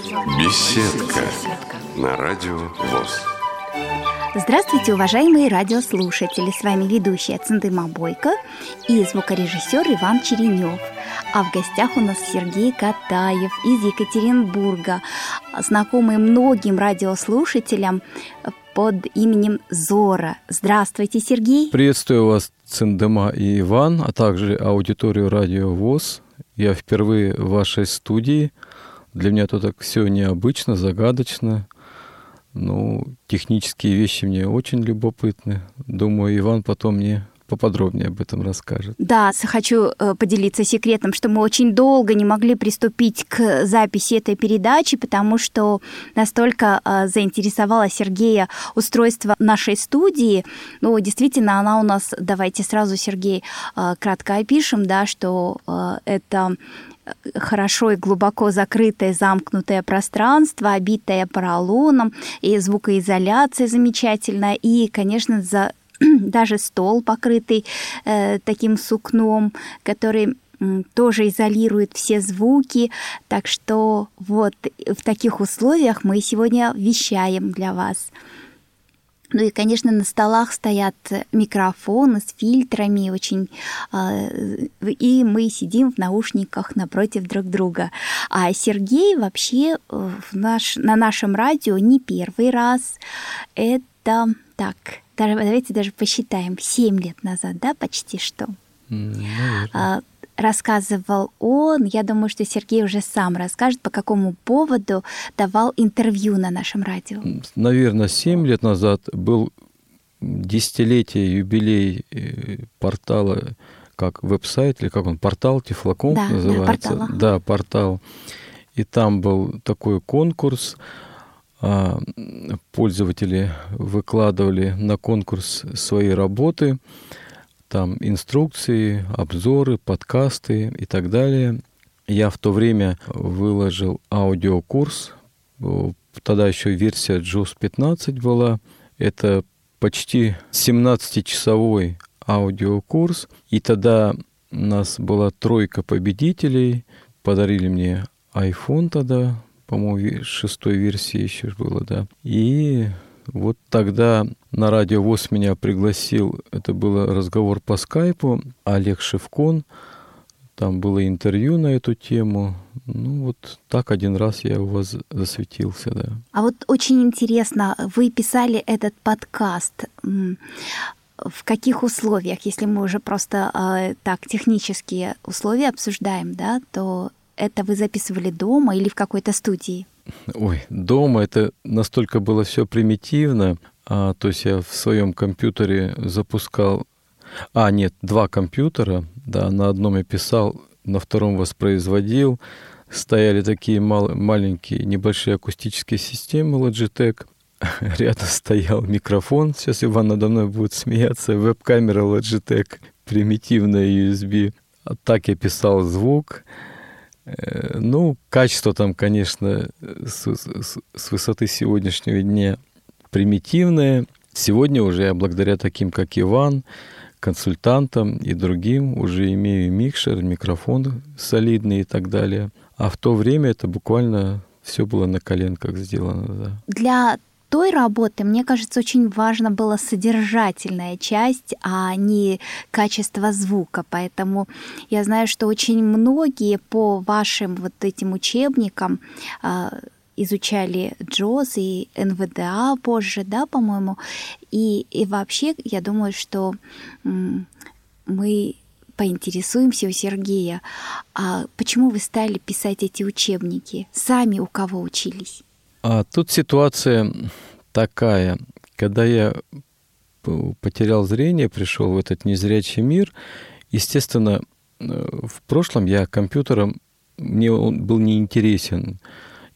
Беседка на радио ВОЗ. Здравствуйте, уважаемые радиослушатели! С вами ведущая Цендыма Бойко и звукорежиссер Иван Черенев. А в гостях у нас Сергей Катаев из Екатеринбурга, знакомый многим радиослушателям под именем Зора. Здравствуйте, Сергей! Приветствую вас, Цендема и Иван, а также аудиторию радио ВОЗ. Я впервые в вашей студии – для меня это так все необычно, загадочно. Ну, технические вещи мне очень любопытны. Думаю, Иван потом мне поподробнее об этом расскажет. Да, хочу э, поделиться секретом, что мы очень долго не могли приступить к записи этой передачи, потому что настолько э, заинтересовало Сергея устройство нашей студии. Ну, действительно, она у нас, давайте сразу, Сергей, э, кратко опишем, да, что это хорошо и глубоко закрытое замкнутое пространство, обитое поролоном, и звукоизоляция замечательная, и, конечно, за даже стол, покрытый э, таким сукном, который тоже изолирует все звуки. Так что вот в таких условиях мы сегодня вещаем для вас. Ну и, конечно, на столах стоят микрофоны с фильтрами очень, а, и мы сидим в наушниках напротив друг друга. А Сергей вообще э, в наш, на нашем радио не первый раз. Это так, давайте даже посчитаем, 7 лет назад, да, почти что. Наверное рассказывал он. Я думаю, что Сергей уже сам расскажет, по какому поводу давал интервью на нашем радио. Наверное, 7 лет назад был десятилетие, юбилей э, портала, как веб-сайт, или как он, портал Тифлоком да, называется. Да, портал. Да, портал. И там был такой конкурс. А, пользователи выкладывали на конкурс свои работы там инструкции, обзоры, подкасты и так далее. Я в то время выложил аудиокурс, тогда еще версия JUS 15 была. Это почти 17-часовой аудиокурс. И тогда у нас была тройка победителей. Подарили мне iPhone тогда, по-моему, шестой версии еще было, да. И вот тогда на радио ВОЗ меня пригласил, это был разговор по скайпу, Олег Шевкон, там было интервью на эту тему. Ну вот так один раз я у вас засветился, да. А вот очень интересно, вы писали этот подкаст в каких условиях, если мы уже просто э, так технические условия обсуждаем, да, то это вы записывали дома или в какой-то студии? Ой, дома это настолько было все примитивно. А, то есть я в своем компьютере запускал... А, нет, два компьютера. Да, на одном я писал, на втором воспроизводил. Стояли такие мал- маленькие, небольшие акустические системы Logitech. Рядом стоял микрофон. Сейчас Иван надо мной будет смеяться. Веб-камера Logitech, примитивная USB. А так я писал звук. Э, ну, качество там, конечно, с, с, с высоты сегодняшнего дня примитивное. Сегодня уже я благодаря таким, как Иван, консультантам и другим уже имею микшер, микрофон солидный и так далее. А в то время это буквально все было на коленках сделано. Да. Для той работы, мне кажется, очень важно было содержательная часть, а не качество звука. Поэтому я знаю, что очень многие по вашим вот этим учебникам а, изучали Джоз и НВДА позже, да, по-моему. И, и вообще, я думаю, что мы поинтересуемся у Сергея, а почему вы стали писать эти учебники? Сами у кого учились? А тут ситуация такая, когда я потерял зрение, пришел в этот незрячий мир, естественно, э, в прошлом я компьютером, мне он был неинтересен.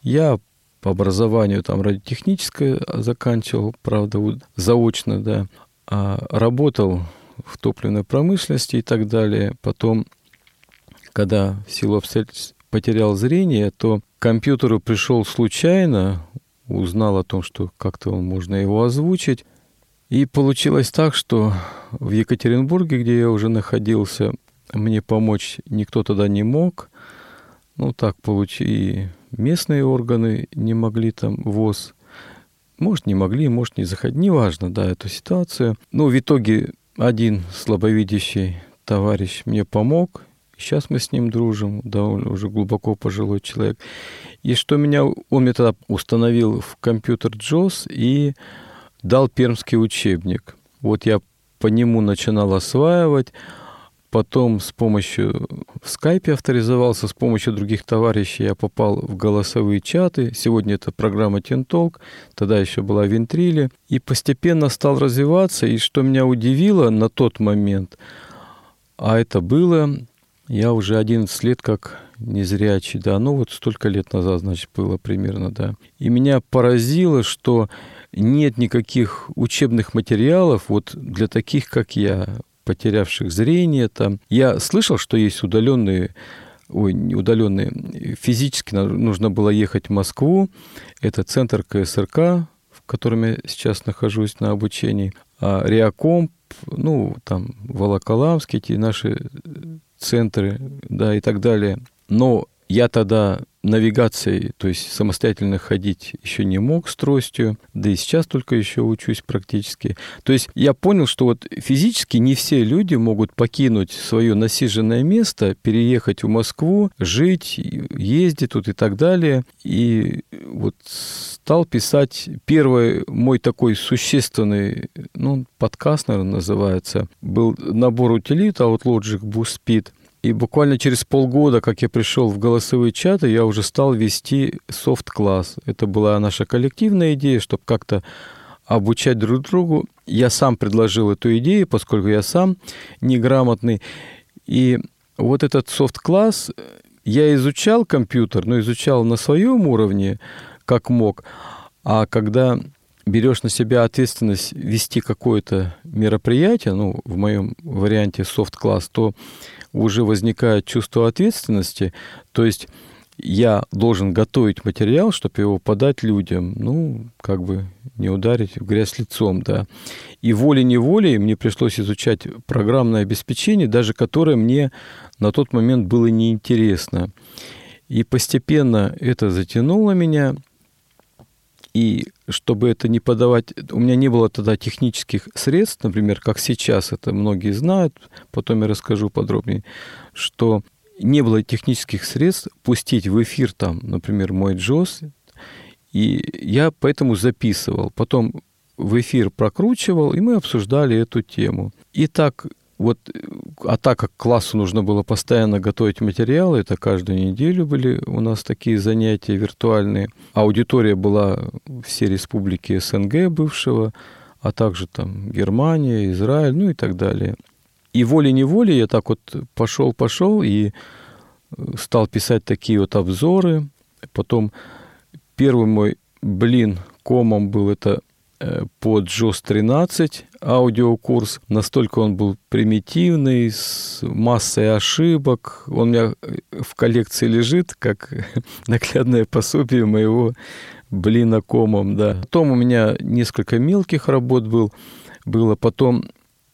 Я по образованию там радиотехническое заканчивал, правда, заочно, да, а работал в топливной промышленности и так далее. Потом, когда в силу обстоятельств потерял зрение, то к компьютеру пришел случайно, узнал о том, что как-то можно его озвучить. И получилось так, что в Екатеринбурге, где я уже находился, мне помочь никто тогда не мог. Ну, так получи. местные органы не могли там ВОЗ. Может, не могли, может, не заходили. Неважно, да, эту ситуацию. Но в итоге один слабовидящий товарищ мне помог. Сейчас мы с ним дружим, довольно уже глубоко пожилой человек. И что меня, он мне тогда установил в компьютер JOS и дал пермский учебник. Вот я по нему начинал осваивать, потом с помощью в скайпе авторизовался, с помощью других товарищей я попал в голосовые чаты. Сегодня это программа Тинтолк, тогда еще была Вентрили. И постепенно стал развиваться, и что меня удивило на тот момент, а это было, я уже 11 лет как незрячий, да, ну вот столько лет назад, значит, было примерно, да. И меня поразило, что нет никаких учебных материалов вот для таких, как я, потерявших зрение там. Я слышал, что есть удаленные ой, не удаленные, физически нужно было ехать в Москву. Это центр КСРК, в котором я сейчас нахожусь на обучении. А Реакомп, ну, там, Волоколамский, эти наши центры, да, и так далее. Но я тогда навигацией, то есть самостоятельно ходить еще не мог с тростью, да и сейчас только еще учусь практически. То есть я понял, что вот физически не все люди могут покинуть свое насиженное место, переехать в Москву, жить, ездить тут и так далее. И вот стал писать первый мой такой существенный, ну, подкаст, наверное, называется, был набор утилит Outlogic Boost Speed – и буквально через полгода, как я пришел в голосовые чаты, я уже стал вести софт-класс. Это была наша коллективная идея, чтобы как-то обучать друг другу. Я сам предложил эту идею, поскольку я сам неграмотный. И вот этот софт-класс, я изучал компьютер, но изучал на своем уровне, как мог. А когда берешь на себя ответственность вести какое-то мероприятие, ну, в моем варианте софт-класс, то уже возникает чувство ответственности, то есть я должен готовить материал, чтобы его подать людям, ну, как бы не ударить в грязь лицом, да. И волей-неволей мне пришлось изучать программное обеспечение, даже которое мне на тот момент было неинтересно. И постепенно это затянуло меня, и чтобы это не подавать, у меня не было тогда технических средств, например, как сейчас, это многие знают, потом я расскажу подробнее, что не было технических средств пустить в эфир там, например, мой Джос, и я поэтому записывал. Потом в эфир прокручивал, и мы обсуждали эту тему. И так вот, а так как классу нужно было постоянно готовить материалы, это каждую неделю были у нас такие занятия виртуальные. Аудитория была все республики СНГ бывшего, а также там Германия, Израиль, ну и так далее. И волей-неволей я так вот пошел-пошел и стал писать такие вот обзоры. Потом первый мой блин комом был это Э, под JOS 13 аудиокурс. Настолько он был примитивный, с массой ошибок. Он у меня э, в коллекции лежит, как наглядное пособие моего блина комом, да. Потом у меня несколько мелких работ был, было. Потом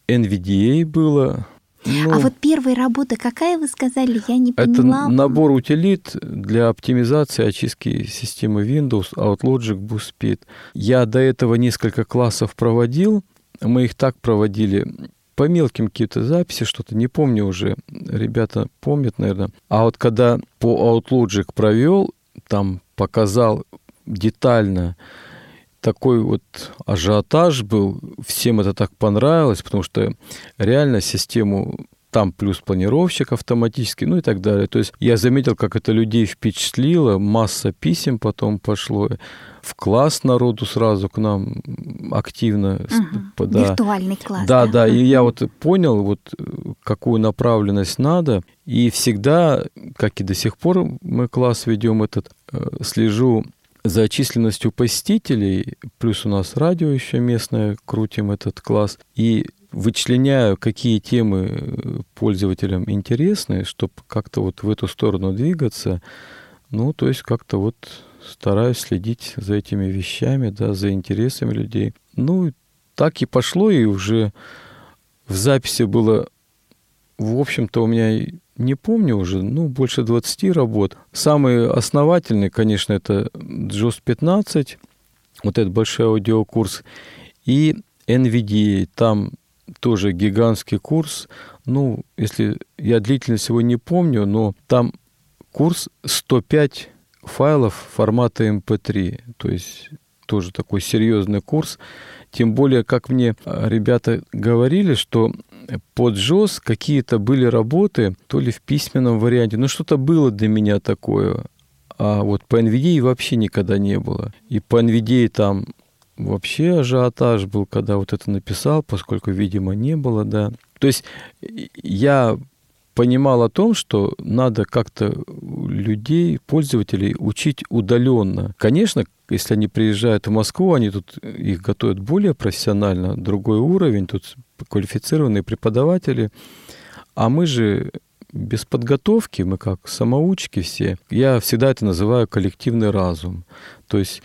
NVDA было, ну, а вот первая работа какая, вы сказали, я не поняла. Это набор утилит для оптимизации очистки системы Windows OutLogic BoostSpeed. Я до этого несколько классов проводил. Мы их так проводили по мелким каким-то записи, что-то не помню уже. Ребята помнят, наверное. А вот когда по OutLogic провел, там показал детально такой вот ажиотаж был, всем это так понравилось, потому что реально систему там плюс планировщик автоматический, ну и так далее. То есть я заметил, как это людей впечатлило, масса писем потом пошло, в класс народу сразу к нам активно. Угу. Да. Виртуальный класс. Да, да, да, и я вот понял, вот какую направленность надо, и всегда, как и до сих пор мы класс ведем этот, э, слежу за численностью посетителей, плюс у нас радио еще местное, крутим этот класс, и вычленяю, какие темы э, пользователям интересны, чтобы как-то вот в эту сторону двигаться. Ну, то есть как-то вот стараюсь следить за этими вещами, да, за интересами людей. Ну, так и пошло, и уже в записи было, в общем-то, у меня не помню уже, ну, больше 20 работ. Самый основательный, конечно, это JOS 15, вот этот большой аудиокурс, и NVDA, там тоже гигантский курс. Ну, если я длительность его не помню, но там курс 105 файлов формата MP3. Эм То есть тоже такой серьезный курс. Тем более, как мне ребята говорили, что под JOS какие-то были работы, то ли в письменном варианте, но что-то было для меня такое. А вот по NVDA вообще никогда не было. И по NVDA там вообще ажиотаж был, когда вот это написал, поскольку, видимо, не было, да. То есть я понимал о том, что надо как-то людей, пользователей учить удаленно. Конечно, если они приезжают в Москву, они тут их готовят более профессионально, другой уровень, тут квалифицированные преподаватели. А мы же без подготовки, мы как самоучки все. Я всегда это называю коллективный разум. То есть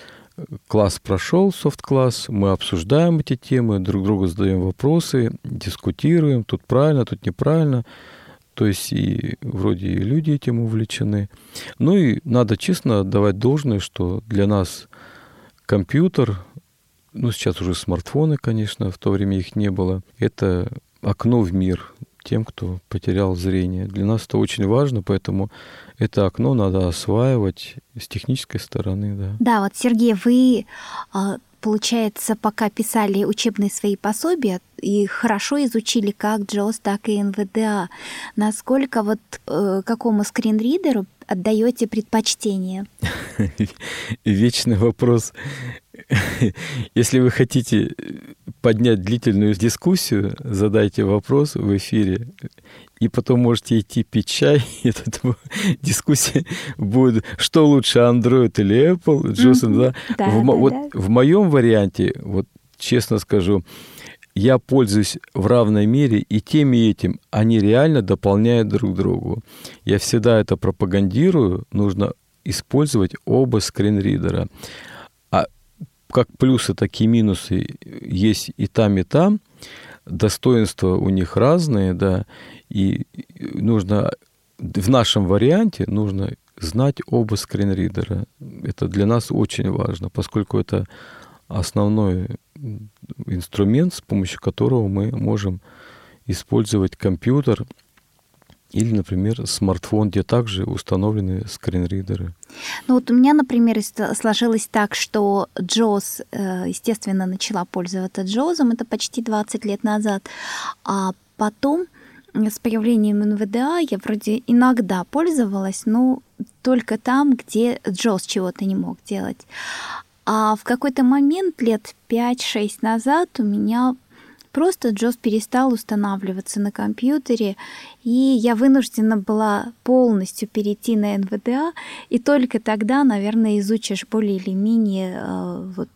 класс прошел, софт-класс, мы обсуждаем эти темы, друг другу задаем вопросы, дискутируем, тут правильно, тут неправильно. То есть и вроде и люди этим увлечены. Ну и надо честно отдавать должное, что для нас компьютер, ну сейчас уже смартфоны, конечно, в то время их не было, это окно в мир тем, кто потерял зрение. Для нас это очень важно, поэтому это окно надо осваивать с технической стороны, да. Да, вот, Сергей, вы а, получается, пока писали учебные свои пособия и хорошо изучили как JOS, так и НВДА, насколько вот э, какому скринридеру отдаете предпочтение? Вечный вопрос. Если вы хотите поднять длительную дискуссию, задайте вопрос в эфире и потом можете идти пить чай, и эта дискуссия будет, что лучше, Android или Apple, Джосон, mm-hmm. да? да, в, да, вот да. в моем варианте, вот честно скажу, я пользуюсь в равной мере и тем, и этим. Они реально дополняют друг другу. Я всегда это пропагандирую. Нужно использовать оба скринридера. Как плюсы, так и минусы есть и там, и там. Достоинства у них разные, да. И нужно в нашем варианте нужно знать оба скринридера. Это для нас очень важно, поскольку это основной инструмент, с помощью которого мы можем использовать компьютер или, например, смартфон, где также установлены скринридеры. Ну вот у меня, например, сложилось так, что JOS, э, естественно, начала пользоваться JOS, это почти 20 лет назад, а потом с появлением НВДА я вроде иногда пользовалась, но только там, где Джос чего-то не мог делать. А в какой-то момент, лет 5-6 назад, у меня просто Джос перестал устанавливаться на компьютере, и я вынуждена была полностью перейти на НВДА, и только тогда, наверное, изучишь более или менее э, вот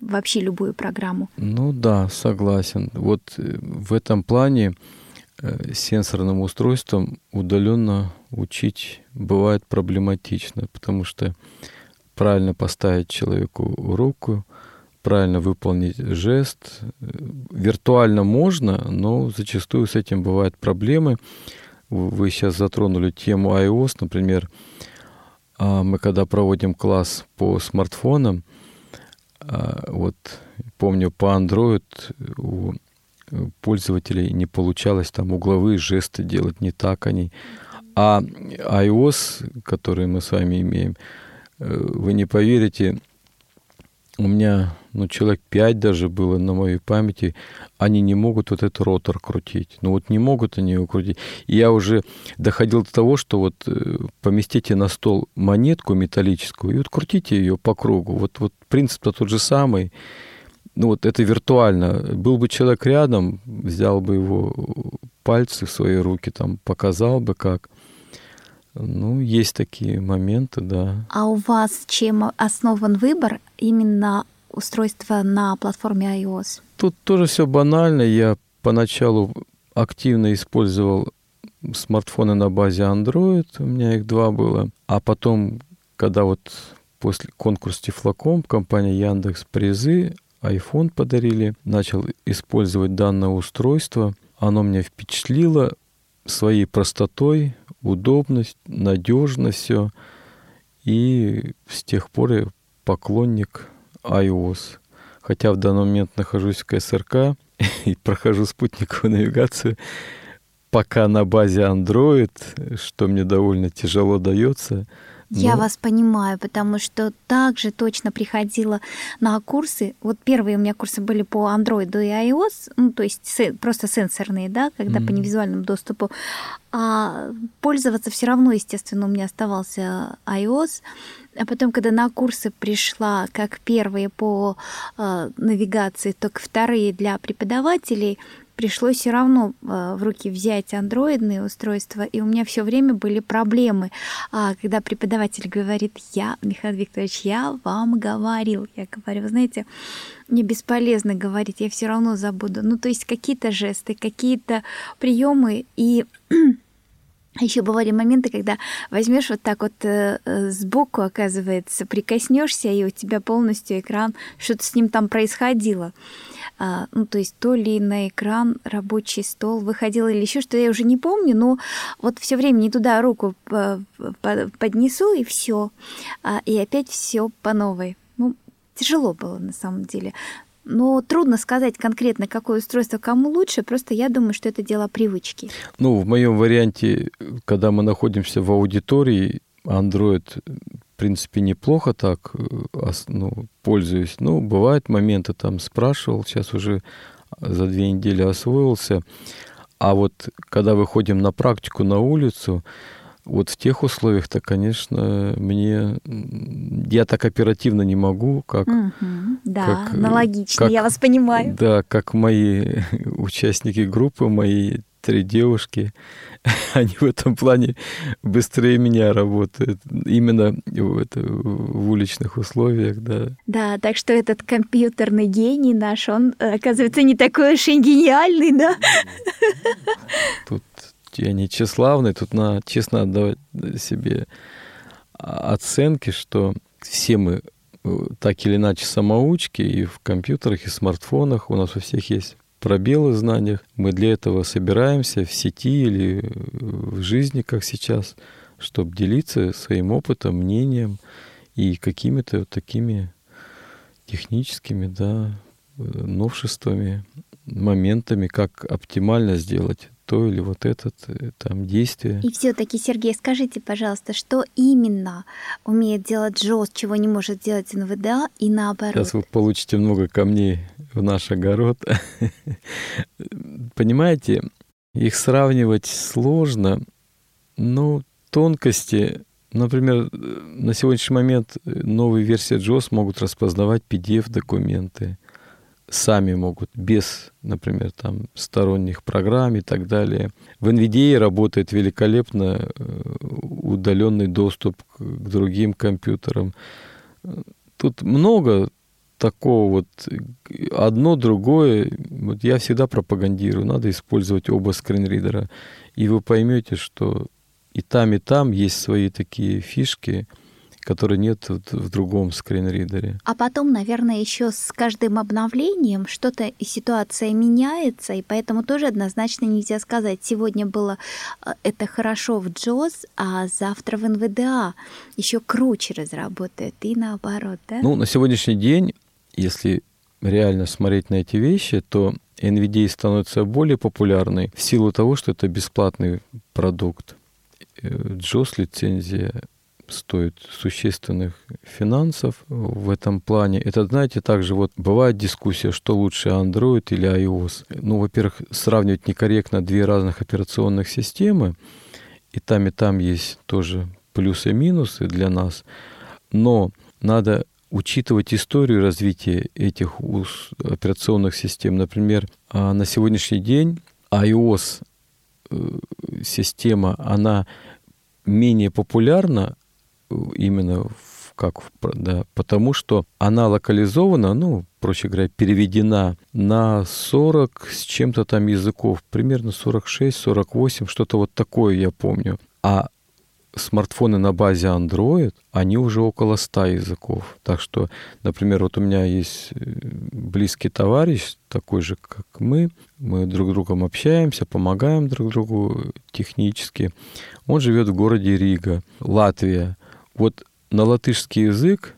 вообще любую программу. Ну да, согласен. Вот э, в этом плане э, сенсорным устройством удаленно учить бывает проблематично, потому что правильно поставить человеку руку, правильно выполнить жест. Виртуально можно, но зачастую с этим бывают проблемы. Вы сейчас затронули тему iOS, например. А мы когда проводим класс по смартфонам, а, вот помню, по Android у пользователей не получалось там угловые жесты делать, не так они. А iOS, который мы с вами имеем, э, вы не поверите, у меня ну, человек пять даже было на моей памяти, они не могут вот этот ротор крутить. Ну вот не могут они его крутить. И я уже доходил до того, что вот э, поместите на стол монетку металлическую и вот крутите ее по кругу. Вот, вот принцип-то тот же самый. Ну вот это виртуально. Был бы человек рядом, взял бы его пальцы в свои руки, там, показал бы как. Ну, есть такие моменты, да. А у вас чем основан выбор именно устройства на платформе iOS? Тут тоже все банально. Я поначалу активно использовал смартфоны на базе Android, у меня их два было. А потом, когда вот после конкурса Тифлоком компания Яндекс призы, iPhone подарили, начал использовать данное устройство. Оно меня впечатлило. своей простотой, удобность, надежность все. И с тех пор я поклонник iOS. Хотя в данный момент нахожусь в КСРК и прохожу спутниковую навигацию, пока на базе Android, что мне довольно тяжело дается. Я вас понимаю, потому что также точно приходила на курсы. Вот первые у меня курсы были по Android и iOS, ну, то есть просто сенсорные, да, когда mm-hmm. по невизуальному доступу. А пользоваться все равно, естественно, у меня оставался iOS. А потом, когда на курсы пришла как первые по э, навигации, так вторые для преподавателей, пришлось все равно э, в руки взять андроидные устройства, и у меня все время были проблемы. А когда преподаватель говорит, я, Михаил Викторович, я вам говорил, я говорю, вы знаете, мне бесполезно говорить, я все равно забуду. Ну, то есть какие-то жесты, какие-то приемы и еще бывали моменты, когда возьмешь вот так вот э, э, сбоку, оказывается, прикоснешься, и у тебя полностью экран, что-то с ним там происходило. А, ну, то есть то ли на экран рабочий стол выходил или еще что, я уже не помню, но вот все время не туда руку поднесу и все, а, и опять все по новой. Ну, тяжело было на самом деле. Но трудно сказать конкретно, какое устройство кому лучше, просто я думаю, что это дело привычки. Ну, в моем варианте, когда мы находимся в аудитории, Android, в принципе, неплохо так э, ну, пользуюсь. Ну, бывают моменты, там спрашивал, сейчас уже за две недели освоился. А вот когда выходим на практику на улицу, вот в тех условиях-то, конечно, мне я так оперативно не могу, как угу, да, как, аналогично, как, я вас понимаю. Да, как мои участники группы, мои три девушки, они в этом плане быстрее меня работают. Именно в, это, в уличных условиях, да. Да, так что этот компьютерный гений наш, он, оказывается, не такой уж и гениальный, да? Тут я не тщеславный, тут надо честно отдавать себе оценки, что все мы э, так или иначе самоучки и в компьютерах, и в смартфонах. У нас у всех есть пробелы в знаниях. Мы для этого собираемся в сети или в жизни, как сейчас, чтобы делиться своим опытом, мнением и какими-то вот такими техническими да, новшествами, моментами, как оптимально сделать то или вот этот э, там действие. И все-таки, Сергей, скажите, пожалуйста, что именно умеет делать Джоз, чего не может делать НВДА и наоборот? Сейчас вы получите много камней в наш огород. Понимаете, их сравнивать сложно, но тонкости, например, на сегодняшний момент новые версии JOS могут распознавать PDF-документы сами могут без, например, там сторонних программ и так далее. В NVIDIA работает великолепно э, удаленный доступ к другим компьютерам. Тут много такого вот одно другое. Вот я всегда пропагандирую, надо использовать оба скринридера, и вы поймете, что и там, и там есть свои такие фишки – который нет в другом скринридере. А потом, наверное, еще с каждым обновлением что-то и ситуация меняется, и поэтому тоже однозначно нельзя сказать, сегодня было э, это хорошо в JOS, а завтра в NVDA еще круче разработают, и наоборот, да? Ну, на сегодняшний день, если реально смотреть на эти вещи, то NVDA становится более популярной в силу того, что это бесплатный продукт. JOS э, лицензия стоит существенных финансов в этом плане. Это, знаете, также вот бывает дискуссия, что лучше Android или iOS. Ну, во-первых, сравнивать некорректно две разных операционных системы, и там, и там есть тоже плюсы и минусы для нас, но надо учитывать историю развития этих операционных систем. Например, а, на сегодняшний день iOS э, система, она менее популярна именно в, как да, потому что она локализована, ну, проще говоря, переведена на 40 с чем-то там языков, примерно 46, 48, что-то вот такое я помню. А смартфоны на базе Android, они уже около 100 языков. Так что, например, вот у меня есть э, близкий товарищ, такой же, как мы. Мы друг с другом общаемся, помогаем друг другу технически. Он живет в городе Рига, Латвия. Вот на латышский язык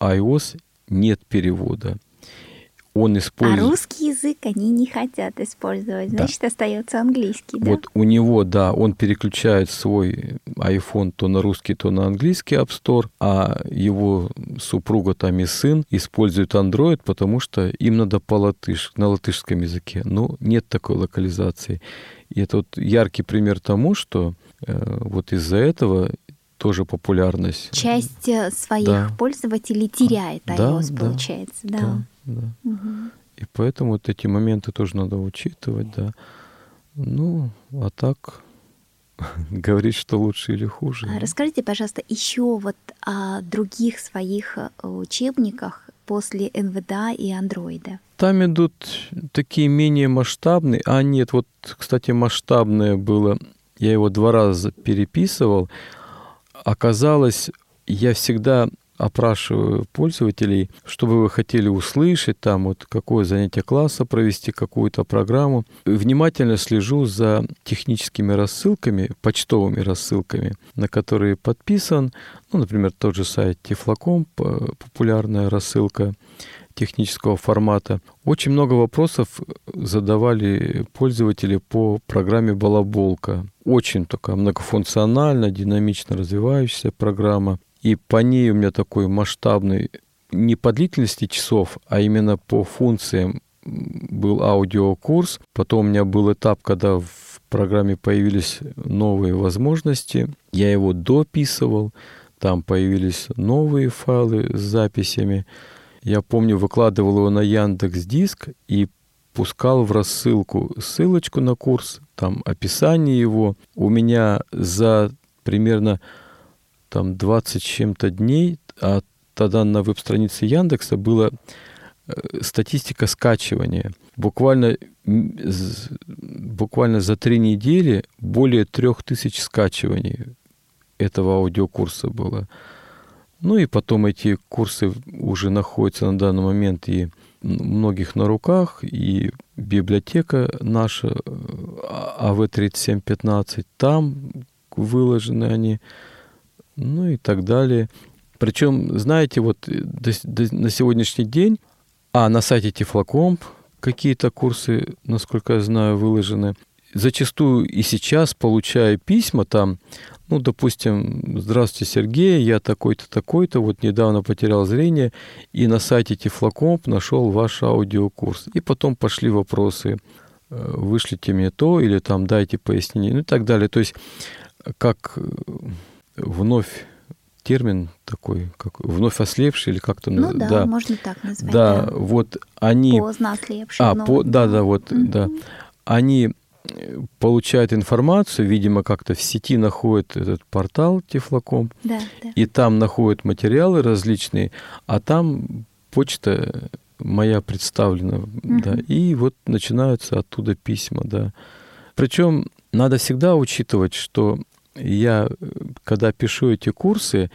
iOS нет перевода он использует... А русский язык они не хотят использовать, значит, да. остается английский, да? Вот у него, да, он переключает свой iPhone то на русский, то на английский App Store, а его супруга там и сын используют Android, потому что им надо по латыш, на латышском языке. Но нет такой локализации. И это вот яркий пример тому, что э, вот из-за этого тоже популярность. Часть э, своих да. пользователей теряет iOS, да, получается, да. да да. Угу. И поэтому вот эти моменты тоже надо учитывать, да. Ну, а так говорить, что лучше или хуже. А расскажите, пожалуйста, еще вот о других своих э, учебниках после НВДА и андроида. Там идут такие менее масштабные. А нет, вот, кстати, масштабное было. Я его два раза переписывал. Оказалось, я всегда опрашиваю пользователей, что бы вы хотели услышать, там вот какое занятие класса провести, какую-то программу. Внимательно слежу за техническими рассылками, почтовыми рассылками, на которые подписан, ну, например, тот же сайт Тифлоком, популярная рассылка технического формата. Очень много вопросов задавали пользователи по программе «Балаболка». Очень такая многофункциональная, динамично развивающаяся программа. И по ней у меня такой масштабный, не по длительности часов, а именно по функциям был аудиокурс. Потом у меня был этап, когда в программе появились новые возможности. Я его дописывал, там появились новые файлы с записями. Я помню, выкладывал его на Яндекс Диск и пускал в рассылку ссылочку на курс, там описание его. У меня за примерно там 20 чем-то дней, а тогда на веб-странице Яндекса была э, статистика скачивания. Буквально, буквально за три недели более трех тысяч скачиваний этого аудиокурса было. Ну и потом эти курсы уже находятся на данный момент и многих на руках, и библиотека наша АВ-3715, там выложены они ну и так далее. Причем, знаете, вот до, до, на сегодняшний день, а на сайте Тифлокомп какие-то курсы, насколько я знаю, выложены. Зачастую и сейчас получаю письма там, ну, допустим, здравствуйте, Сергей, я такой-то, такой-то, вот недавно потерял зрение, и на сайте Тифлокомп нашел ваш аудиокурс. И потом пошли вопросы, э, вышлите мне то, или там дайте пояснение, ну и так далее. То есть, как э, вновь термин такой, как вновь ослепший или как-то ну да, да, можно так назвать. Да, да. вот они. Поздно ослепший. А, по, да, да, вот, mm-hmm. да, они э, получают информацию, видимо, как-то в сети находят этот портал Тифлоком, да, да. и там находят материалы различные, а там почта моя представлена, mm-hmm. да, и вот начинаются оттуда письма, да. Причем надо всегда учитывать, что я, когда пишу эти курсы,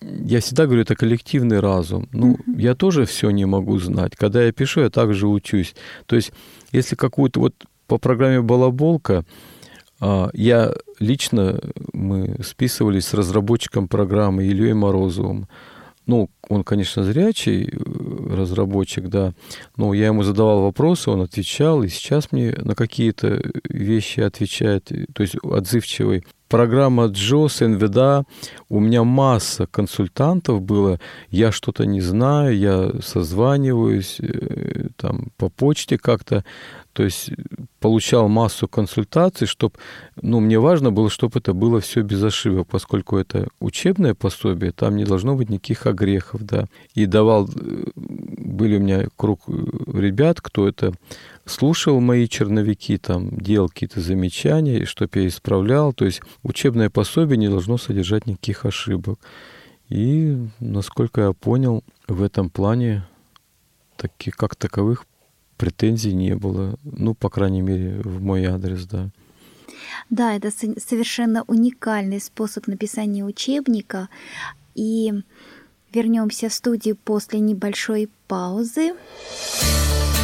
я всегда говорю, это коллективный разум. Ну, mm-hmm. я тоже все не могу знать. Когда я пишу, я также учусь. То есть, если какую-то вот по программе «Балаболка», а, я лично, мы списывались с разработчиком программы Ильей Морозовым. Ну, он, конечно, зрячий э, разработчик, да, но я ему задавал вопросы, он отвечал, и сейчас мне на какие-то вещи отвечает, то есть отзывчивый программа Джос, НВДА, у меня масса консультантов было, я что-то не знаю, я созваниваюсь э, там по почте как-то, то есть получал массу консультаций, чтобы, ну, мне важно было, чтобы это было все без ошибок, поскольку это учебное пособие, там не должно быть никаких огрехов, да. И давал, э, были у меня круг э, ребят, кто это слушал мои черновики, там, делал какие-то замечания, чтобы я исправлял. То есть учебное пособие не должно содержать никаких ошибок. И, насколько я понял, в этом плане таких, как таковых претензий не было. Ну, по крайней мере, в мой адрес, да. Да, это совершенно уникальный способ написания учебника. И вернемся в студию после небольшой паузы.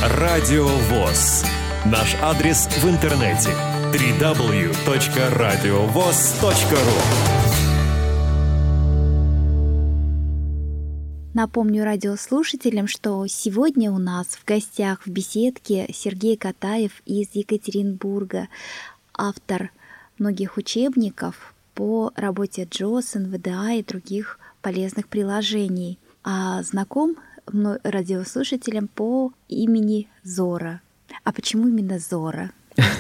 Радио ВОЗ. Наш адрес в интернете. www.radiovoz.ru Напомню радиослушателям, что сегодня у нас в гостях в беседке Сергей Катаев из Екатеринбурга, автор многих учебников по работе Джос, НВДА и других полезных приложений, а знаком радиослушателям по имени Зора. А почему именно Зора?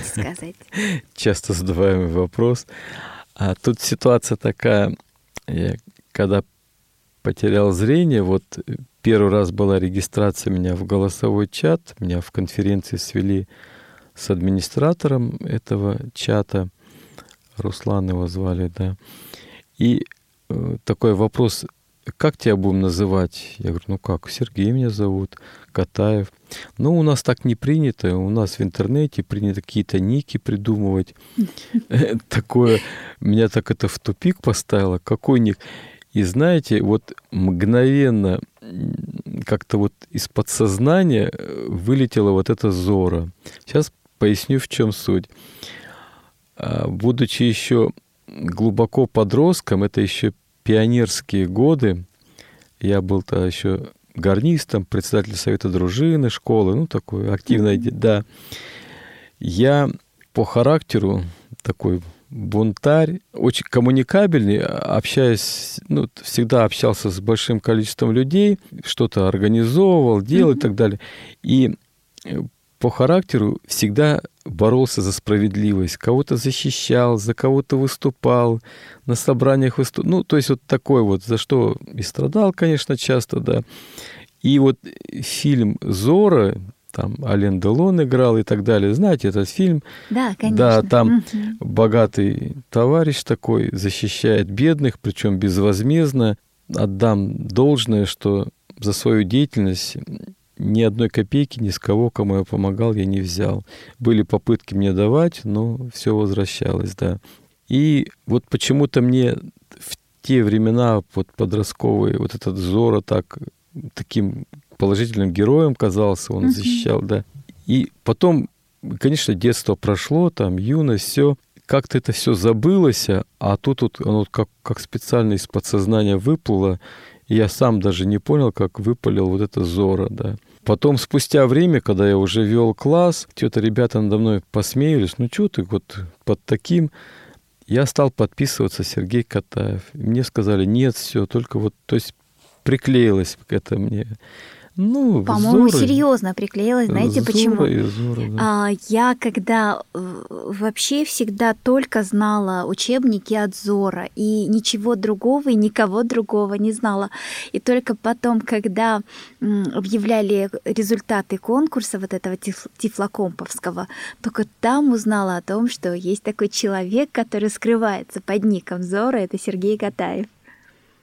Сказать? Часто задаваемый вопрос. А тут ситуация такая, я когда потерял зрение. Вот первый раз была регистрация меня в голосовой чат. Меня в конференции свели с администратором этого чата. Руслан его звали, да. И э, такой вопрос, как тебя будем называть? Я говорю, ну как, Сергей меня зовут, Катаев. Ну, у нас так не принято, у нас в интернете принято какие-то ники придумывать. Такое, меня так это в тупик поставило. Какой ник? И знаете, вот мгновенно как-то вот из подсознания э, вылетела вот эта зора. Сейчас поясню, в чем суть. А, будучи еще глубоко подростком, это еще пионерские годы, я был тогда еще гарнистом, председателем совета дружины, школы, ну, такой активный, mm-hmm. да. Я по характеру такой бунтарь, очень коммуникабельный, общаясь, ну, всегда общался с большим количеством людей, что-то организовывал, делал mm-hmm. и так далее. И э, по характеру всегда боролся за справедливость, кого-то защищал, за кого-то выступал, на собраниях выступал. Ну, то есть вот такой вот, за что и страдал, конечно, часто, да. И вот фильм «Зора», там Ален Делон играл и так далее. Знаете этот фильм? Да, конечно. Да, там угу. богатый товарищ такой защищает бедных, причем безвозмездно. Отдам должное, что за свою деятельность ни одной копейки ни с кого, кому я помогал, я не взял. Были попытки мне давать, но все возвращалось, да. И вот почему-то мне в те времена вот подростковые вот этот Зора так таким положительным героем казался, он защищал, да. И потом, конечно, детство прошло, там, юность, все. Как-то это все забылось, а тут вот оно как, как специально из подсознания выплыло. И я сам даже не понял, как выпалил вот это Зора, да. Потом, спустя время, когда я уже вел класс, что-то ребята надо мной посмеялись, ну что ты вот под таким... Я стал подписываться Сергей Катаев. мне сказали, нет, все, только вот, то есть приклеилось это мне. Ну, По-моему, серьезно приклеилась. Знаете Зора почему? Зора, да. а, я когда э, вообще всегда только знала учебники от Зора и ничего другого и никого другого не знала. И только потом, когда объявляли результаты конкурса вот этого тифлокомповского, только там узнала о том, что есть такой человек, который скрывается под ником Зора, это Сергей Катаев.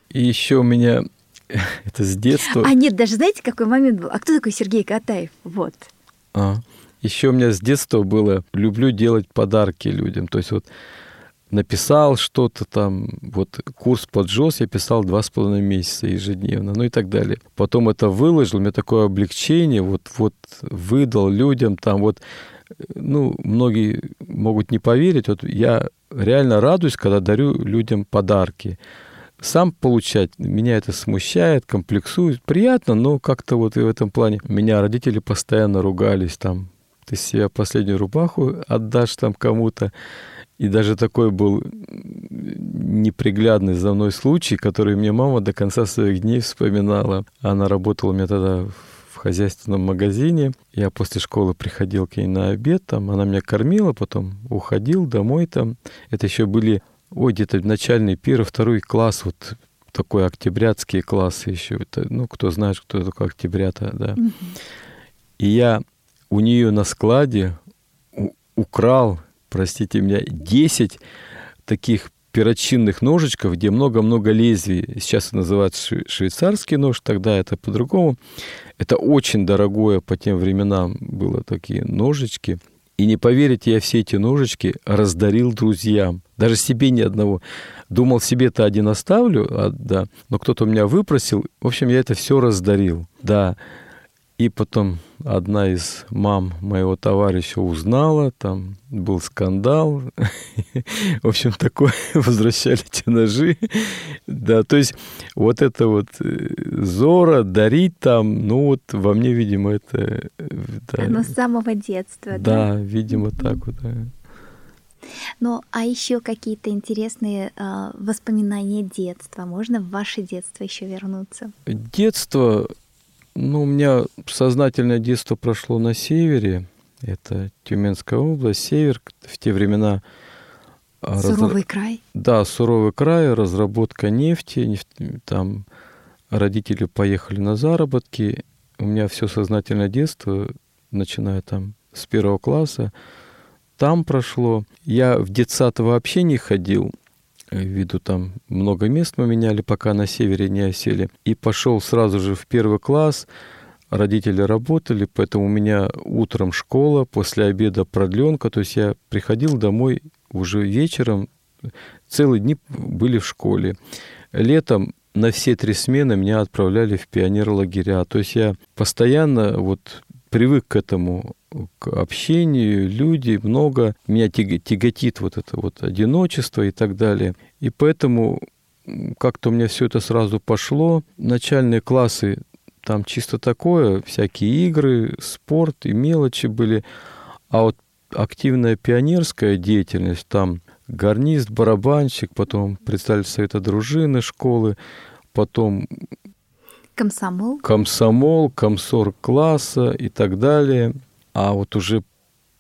И еще у меня Это с детства. А нет, даже знаете, какой момент был? А кто такой Сергей Катаев? Вот. А, еще у меня с детства было, люблю делать подарки людям. То есть вот написал что-то там, вот курс по джоз я писал два с половиной месяца ежедневно, ну и так далее. Потом это выложил, у меня такое облегчение, вот, вот выдал людям там, вот, ну, многие могут не поверить, вот я реально радуюсь, когда дарю людям подарки сам получать. Меня это смущает, комплексует. Приятно, но как-то вот и в этом плане меня родители постоянно ругались там. Ты себе последнюю рубаху отдашь там кому-то. И даже такой был неприглядный за мной случай, который мне мама до конца своих дней вспоминала. Она работала у меня тогда в хозяйственном магазине. Я после школы приходил к ней на обед, там она меня кормила, потом уходил домой там. Это еще были ой, где-то начальный первый, второй класс, вот такой октябрятские классы еще. Это, ну, кто знает, кто такой октябрята, да. Mm-hmm. И я у нее на складе украл, простите меня, 10 таких перочинных ножичков, где много-много лезвий. Сейчас это называется швейцарский нож, тогда это по-другому. Это очень дорогое по тем временам было такие ножички. И не поверите, я все эти ножички раздарил друзьям. Даже себе ни одного. Думал, себе-то один оставлю, а, да, но кто-то у меня выпросил. В общем, я это все раздарил. Да, и потом одна из мам моего товарища узнала, там был скандал. В общем, такое, возвращали те ножи. Да, то есть вот это вот э, зора, дарить там, ну вот во мне, видимо, это... Э, да, Оно с самого детства, да? Да, видимо, так вот. Да. Ну, а еще какие-то интересные э, воспоминания детства? Можно в ваше детство еще вернуться? Детство ну, у меня сознательное детство прошло на севере. Это Тюменская область, север. В те времена... А, суровый раз... край? Да, суровый край, разработка нефти. Нефть... Там родители поехали на заработки. У меня все сознательное детство, начиная там с первого класса, там прошло. Я в детсад вообще не ходил ввиду там много мест мы меняли, пока на севере не осели. И пошел сразу же в первый класс. Родители работали, поэтому у меня утром школа, после обеда продленка. То есть я приходил домой уже вечером, целые дни были в школе. Летом на все три смены меня отправляли в пионер-лагеря. То есть я постоянно вот привык к этому к общению, люди, много. Меня тяготит вот это вот одиночество и так далее. И поэтому как-то у меня все это сразу пошло. Начальные классы там чисто такое, всякие игры, спорт и мелочи были. А вот активная пионерская деятельность, там гарнист, барабанщик, потом представитель совета дружины школы, потом комсомол, комсомол, комсор класса и так далее. А вот уже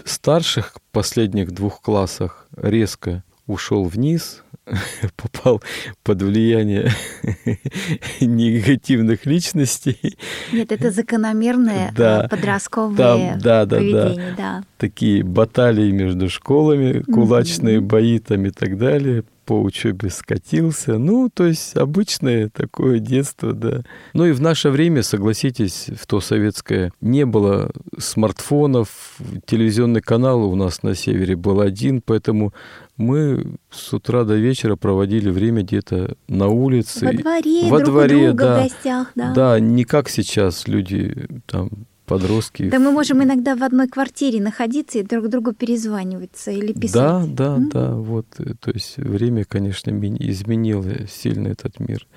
старших последних двух классах резко ушел вниз, попал под влияние негативных личностей. Нет, это закономерное да, э, подростковое там, да, да, поведение, да. да. Такие баталии между школами, кулачные mm-hmm. бои там и так далее по учебе скатился. Ну, то есть обычное такое детство, да. Ну и в наше время, согласитесь, в то советское не было смартфонов, телевизионный канал у нас на севере был один, поэтому мы с утра до вечера проводили время где-то на улице. Во дворе, во друг дворе, друга да. в гостях, да. Да, не как сейчас люди там подростки. Да мы можем иногда в одной квартире находиться и друг другу перезваниваться или писать. Да, да, mm да, вот. Э, то есть время, конечно, изменило сильно этот мир.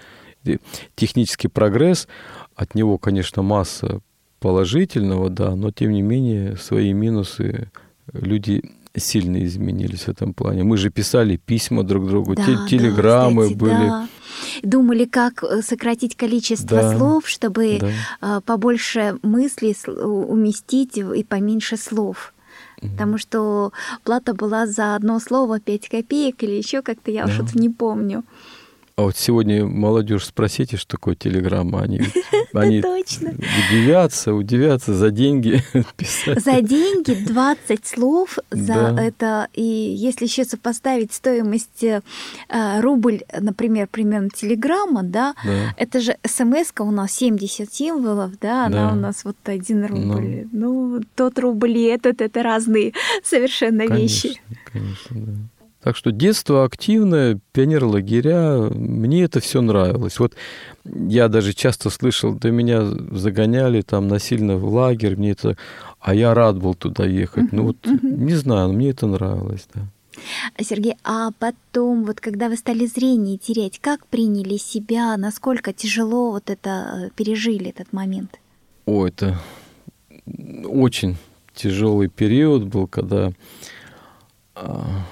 Технический прогресс, от него, конечно, масса положительного, да, но тем не менее свои минусы люди сильно изменились в этом плане. Мы же писали письма друг другу, да, телеграммы да, кстати, были. Да думали, как э, сократить количество да, слов, чтобы да. Э, побольше мыслей уместить и поменьше слов. Потому что плата была за одно слово 5 копеек или еще как-то, я да. что-то не помню. А вот сегодня молодежь спросите, что такое телеграмма, они, они удивятся, удивятся за деньги писать. За деньги 20 слов за да. это. И если еще сопоставить стоимость э, рубль, например, примерно телеграмма, да, да. это же смс у нас 70 символов, да, она да. у нас вот один рубль. Ну, ну тот рубль и этот, это разные совершенно конечно, вещи. Конечно, да. Так что детство активное, пионер-лагеря, мне это все нравилось. Вот я даже часто слышал, да меня загоняли там насильно в лагерь, мне это, а я рад был туда ехать. Ну вот, не знаю, но мне это нравилось, да. Сергей, а потом, вот когда вы стали зрение терять, как приняли себя, насколько тяжело вот это э, пережили этот момент? О, это очень тяжелый период был, когда а,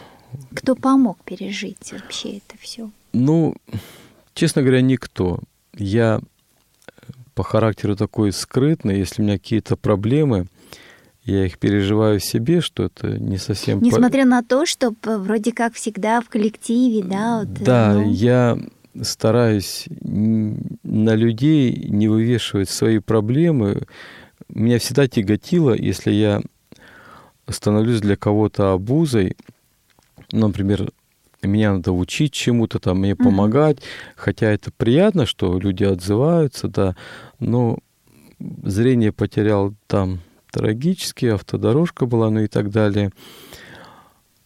кто помог пережить вообще это все? Ну, честно говоря, никто. Я по характеру такой скрытный, если у меня какие-то проблемы, я их переживаю в себе, что это не совсем... Несмотря по... на то, что вроде как всегда в коллективе, да? Вот, да, ну... я стараюсь на людей не вывешивать свои проблемы. Меня всегда тяготило, если я становлюсь для кого-то обузой, например, меня надо учить чему-то, там, мне помогать, mm-hmm. хотя это приятно, что люди отзываются, да, но зрение потерял там трагический, автодорожка была, ну и так далее.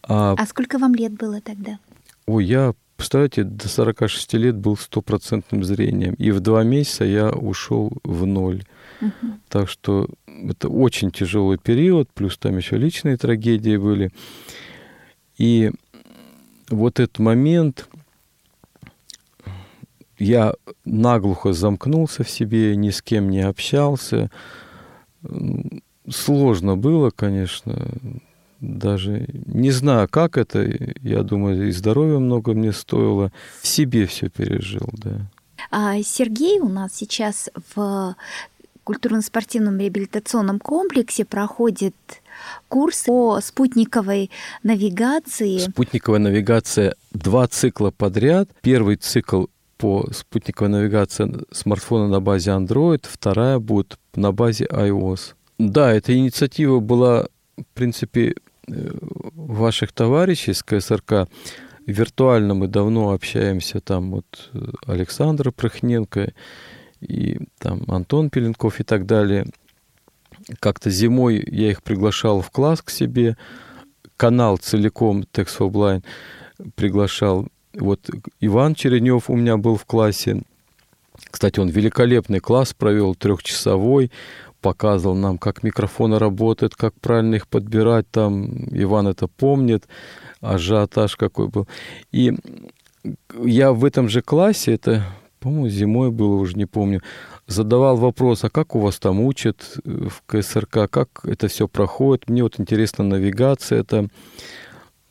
А, а сколько вам лет было тогда? Ой, я, представляете, до 46 лет был стопроцентным зрением. И в два месяца я ушел в ноль. Угу. Так что это очень тяжелый период, плюс там еще личные трагедии были. И вот этот момент, я наглухо замкнулся в себе, ни с кем не общался. Сложно было, конечно, даже не знаю, как это. Я думаю, и здоровья много мне стоило. В себе все пережил, да. А Сергей у нас сейчас в культурно-спортивном реабилитационном комплексе проходит курс по спутниковой навигации. Спутниковая навигация два цикла подряд. Первый цикл по спутниковой навигации смартфона на базе Android, вторая будет на базе iOS. Да, эта инициатива была, в принципе, э, ваших товарищей из КСРК. Виртуально мы давно общаемся, там вот э, Александр Прохненко и там Антон Пеленков и так далее. Как-то зимой я их приглашал в класс к себе, канал целиком Text for Blind приглашал вот Иван Черенев у меня был в классе. Кстати, он великолепный класс провел, трехчасовой, показывал нам, как микрофоны работают, как правильно их подбирать. Там Иван это помнит, ажиотаж какой был. И я в этом же классе, это, по-моему, зимой было, уже не помню, задавал вопрос, а как у вас там учат в КСРК, как это все проходит. Мне вот интересна навигация, это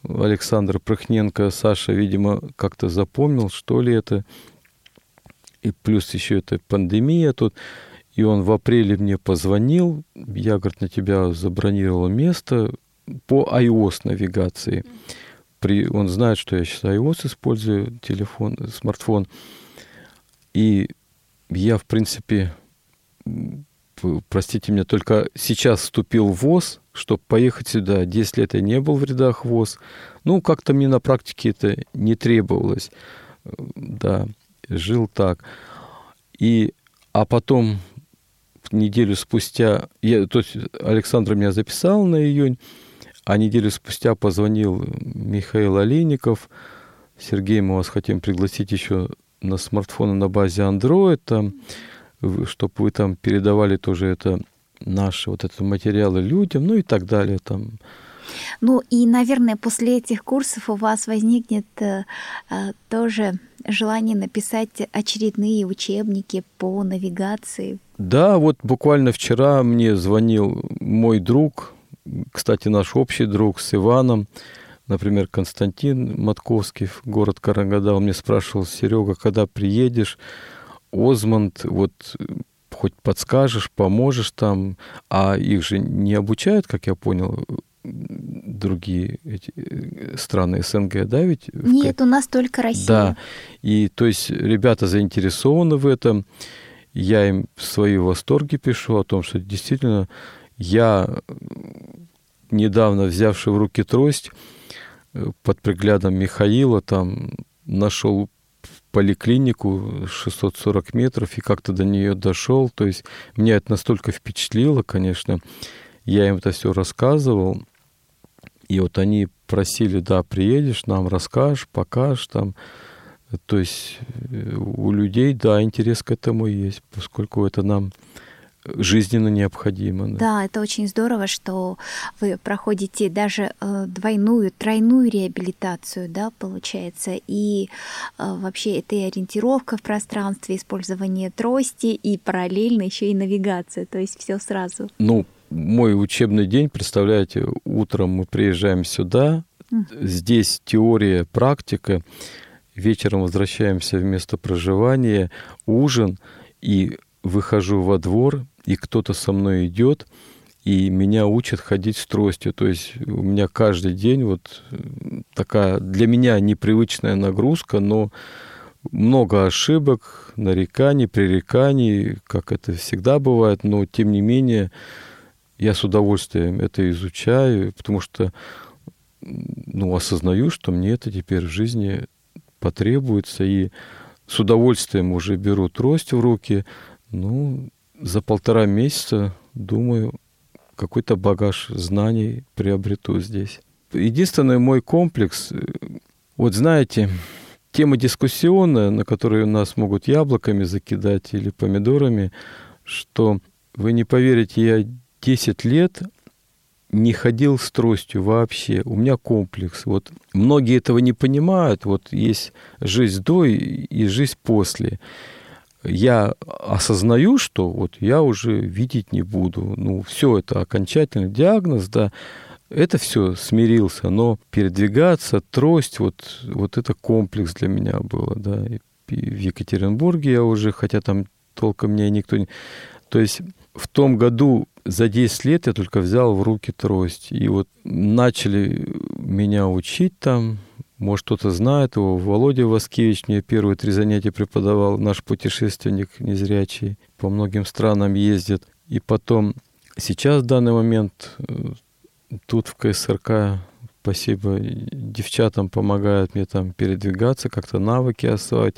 Александр Прохненко, Саша, видимо, как-то запомнил, что ли это. И плюс еще это пандемия тут. И он в апреле мне позвонил. Я, говорит, на тебя забронировал место по iOS навигации. При, он знает, что я сейчас iOS использую, телефон, смартфон. И я, в принципе, простите меня, только сейчас вступил в ВОЗ, чтобы поехать сюда. 10 лет я не был в рядах ВОЗ. Ну, как-то мне на практике это не требовалось. Да, жил так. И, а потом неделю спустя, я, то есть Александр меня записал на июнь, а неделю спустя позвонил Михаил Олейников. Сергей, мы вас хотим пригласить еще на смартфоны на базе Android, там, чтобы вы там передавали тоже это наши вот это материалы людям, ну и так далее там. Ну и, наверное, после этих курсов у вас возникнет э, э, тоже желание написать очередные учебники по навигации. Да, вот буквально вчера мне звонил мой друг, кстати, наш общий друг с Иваном, например, Константин Матковский, город Карагада, он мне спрашивал, Серега, когда приедешь, Озмонд, вот хоть подскажешь, поможешь там, а их же не обучают, как я понял, другие эти э, страны СНГ, да, ведь? Нет, у нас только Россия. Да, и то есть ребята заинтересованы в этом, я им свои восторги пишу о том, что действительно я, недавно взявший в руки трость, э, под приглядом Михаила там нашел поликлинику 640 метров и как-то до нее дошел. То есть меня это настолько впечатлило, конечно. Я им это все рассказывал. И вот они просили, да, приедешь, нам расскажешь, покажешь там. То есть э, у людей, да, интерес к этому есть, поскольку это нам жизненно необходимо. Да. да, это очень здорово, что вы проходите даже э, двойную, тройную реабилитацию, да, получается, и э, вообще это и ориентировка в пространстве, использование трости, и параллельно еще и навигация, то есть все сразу. Ну, мой учебный день, представляете, утром мы приезжаем сюда, mm. здесь теория, практика, вечером возвращаемся в место проживания, ужин, и выхожу во двор, и кто-то со мной идет, и меня учат ходить с тростью. То есть у меня каждый день вот э, такая для меня непривычная нагрузка, но много ошибок, нареканий, пререканий, как это всегда бывает, но тем не менее я с удовольствием это изучаю, потому что ну, осознаю, что мне это теперь в жизни потребуется, и с удовольствием уже беру трость в руки, ну, за полтора месяца, думаю, какой-то багаж знаний приобрету здесь. Единственный мой комплекс, э, вот знаете, тема дискуссионная, на которую нас могут яблоками закидать или помидорами, что вы не поверите, я 10 лет не ходил с тростью вообще. У меня комплекс. Вот многие этого не понимают. Вот есть жизнь до и жизнь после. Я осознаю, что вот я уже видеть не буду. Ну, все это окончательный диагноз, да. Это все смирился, но передвигаться, трость, вот, вот это комплекс для меня было, да. И в Екатеринбурге я уже, хотя там толком меня никто не... То есть в том году за 10 лет я только взял в руки трость. И вот начали меня учить там. Может, кто-то знает его. Володя Васкевич мне первые три занятия преподавал. Наш путешественник незрячий. По многим странам ездит. И потом, сейчас в данный момент, э, тут в КСРК, спасибо, девчатам помогают мне там передвигаться, как-то навыки осваивать.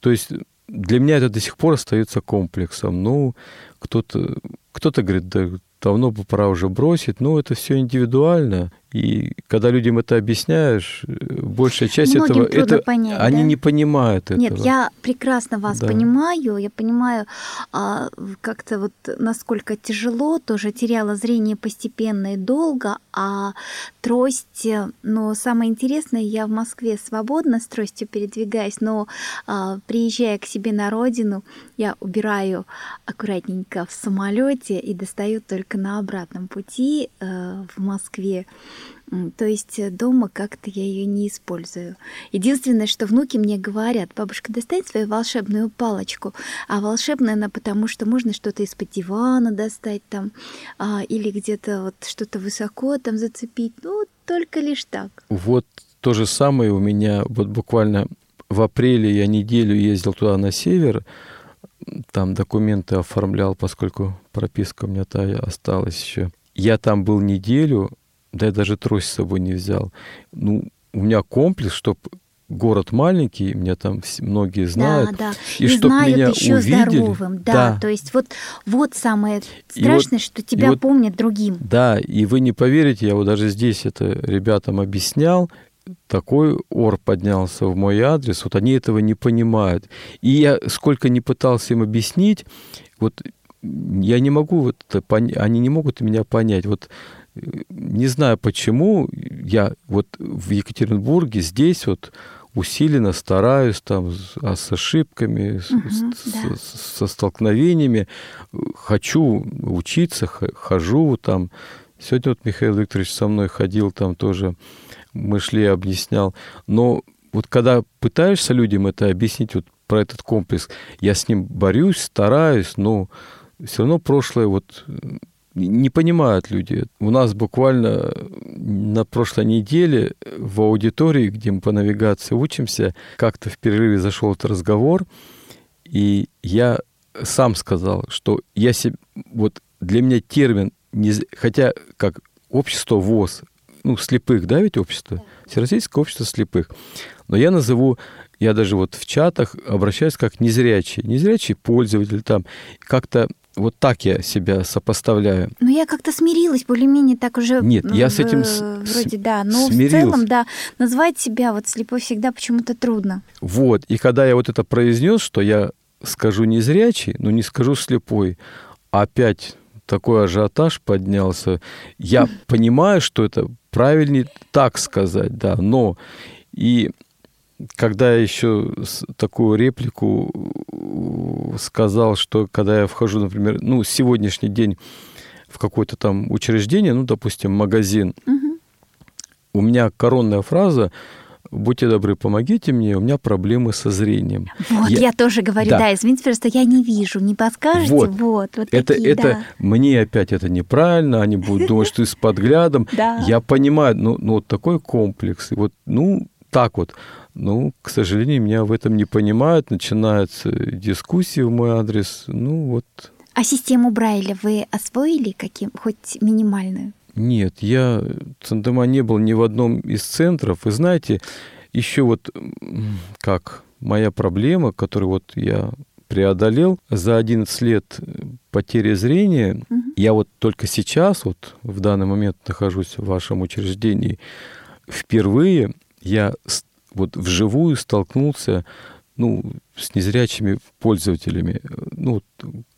То есть для меня это до сих пор остается комплексом. Ну, кто-то кто-то говорит, да давно бы пора уже бросить. Ну, это все индивидуально. И когда людям это объясняешь, большая часть Многим этого, это понять, они да? не понимают этого. Нет, я прекрасно вас Да. понимаю. Я понимаю, а, как-то вот насколько тяжело, тоже теряла зрение постепенно и долго, а трость, но самое интересное, я в Москве свободно с тростью передвигаюсь, но а, приезжая к себе на родину, я убираю аккуратненько в самолете и достаю только на обратном пути э, в Москве. То есть э, дома как-то я ее не использую. Единственное, что внуки мне говорят, бабушка, достань свою волшебную палочку. А волшебная она потому, что можно что-то из-под дивана достать там, а, или где-то вот что-то высоко там зацепить. Ну, только лишь так. Вот то же самое у меня вот буквально в апреле я неделю ездил туда на север, там документы оформлял, поскольку прописка у меня та осталась еще. Я там был неделю, да я даже трость с собой не взял. Ну, у меня комплекс, чтобы город маленький, меня там многие знают. да, да. И, И, чтоб знают меня еще увидели. здоровым. Да, Да. то есть вот, вот самое И страшное, вот- что и тебя вот- помнят другим. Да, и вы не поверите, я вот даже здесь это ребятам объяснял, такой ор поднялся в мой адрес, вот они этого не понимают. И я сколько не пытался им объяснить, вот я не могу вот это они не могут меня понять. Вот не знаю почему, я вот в Екатеринбурге здесь вот усиленно стараюсь там а с ошибками, Мгм, с- да. с- со столкновениями. Хочу учиться, хожу там. Сегодня вот Михаил Викторович со мной ходил там тоже, мы шли, объяснял. Но вот когда пытаешься людям это объяснить, вот про этот комплекс, я с ним борюсь, стараюсь, но все равно прошлое вот не понимают люди. У нас буквально на прошлой неделе в аудитории, где мы по навигации учимся, как-то в перерыве зашел этот разговор, и я сам сказал, что я себе, вот для меня термин, не хотя как общество ВОЗ, ну, слепых, да, ведь общество? Всероссийское общество слепых. Но я назову, я даже вот в чатах обращаюсь как незрячий. Незрячий пользователь там. Как-то вот так я себя сопоставляю. Ну, я как-то смирилась, более-менее так уже. Нет, я в- с этим с- Вроде, да. Но в смирился. целом, да, назвать себя вот слепой всегда почему-то трудно. Вот. И когда я вот это произнес, что я скажу незрячий, но не скажу слепой, опять такой ажиотаж поднялся. Я понимаю, что это правильнее так сказать, да, но и когда я еще такую реплику э, сказал, что когда я вхожу, например, ну, сегодняшний день в какое-то там учреждение, ну, допустим, магазин, Мгм. у меня коронная фраза «Будьте добры, помогите мне, у меня проблемы со зрением». Вот, я, Я- тоже говорю, да. да, извините, просто я не вижу, не подскажете? Вот. Вот, вот, Это, такие, это да. мне опять это неправильно, они будут думать, что ты с подглядом. Я понимаю, ну, ну вот такой комплекс. И вот, ну, так вот. Ну, к сожалению, меня в этом не понимают, начинаются дискуссии в мой адрес. Ну, вот А систему Брайля вы освоили каким, хоть минимальную? Нет, я Цандема не был ни в одном из центров. Вы знаете, еще вот как моя проблема, которую вот я преодолел за 11 лет потери зрения, Мгм. Я вот только сейчас, вот в данный момент нахожусь в вашем учреждении, впервые я вот вживую столкнулся ну, с незрячими пользователями. Ну,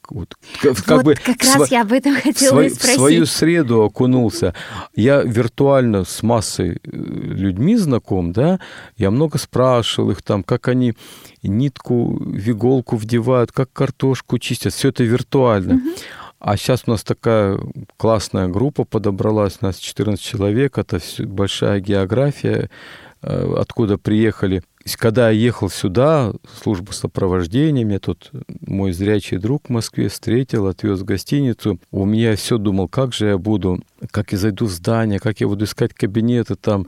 вот, как, вот бы как раз св... я об этом хотела свой, спросить. В свою среду окунулся. Я виртуально с массой э, людьми знаком, да, я много спрашивал их там, как они нитку в иголку вдевают, как картошку чистят, все это виртуально. Угу. А сейчас у нас такая классная группа подобралась, у нас 14 человек, это большая география, откуда приехали когда я ехал сюда, служба сопровождения, меня тут мой зрячий друг в Москве встретил, отвез в гостиницу. У меня все думал, как же я буду, как я зайду в здание, как я буду искать кабинеты там.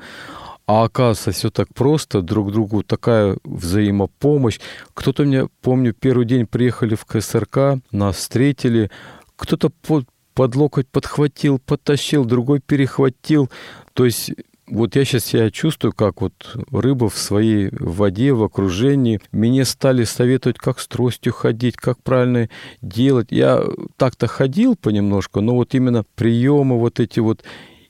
А оказывается, все так просто, друг другу такая взаимопомощь. Кто-то мне, помню, первый день приехали в КСРК, нас встретили, кто-то под, под локоть подхватил, подтащил, другой перехватил. То есть вот я сейчас себя чувствую, как вот рыба в своей воде, в окружении. Мне стали советовать, как с тростью ходить, как правильно делать. Я так-то ходил понемножку, но вот именно приемы вот эти вот.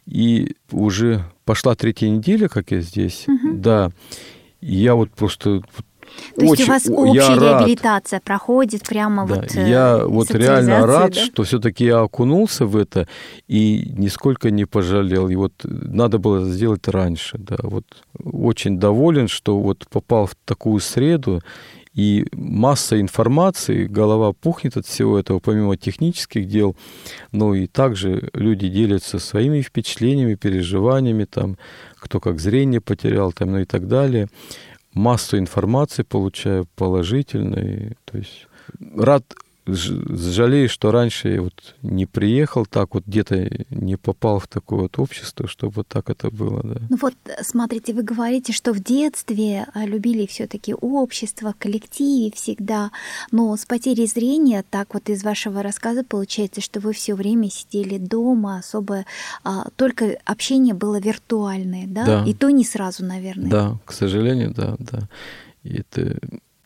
И уже пошла третья неделя, как я здесь, угу. да. я вот просто то есть у вас общая реабилитация рад. проходит прямо да, вот Я э, вот реально рад, да? что все-таки я окунулся в это и нисколько не пожалел. И вот надо было сделать раньше. Да. Вот очень доволен, что вот попал в такую среду, и масса информации, голова пухнет от всего этого, помимо технических дел, но и также люди делятся своими впечатлениями, переживаниями, там, кто как зрение потерял, там, ну и так далее массу информации получаю положительной. То есть рад, жалею, что раньше я вот не приехал так, вот где-то не попал в такое вот общество, чтобы вот так это было, да. Ну вот, смотрите, вы говорите, что в детстве а, любили все таки общество, коллективе всегда, но с потерей зрения, так вот из вашего рассказа получается, что вы все время сидели дома, особо а, только общение было виртуальное, да? да? И то не сразу, наверное. Да, к сожалению, да, да. И это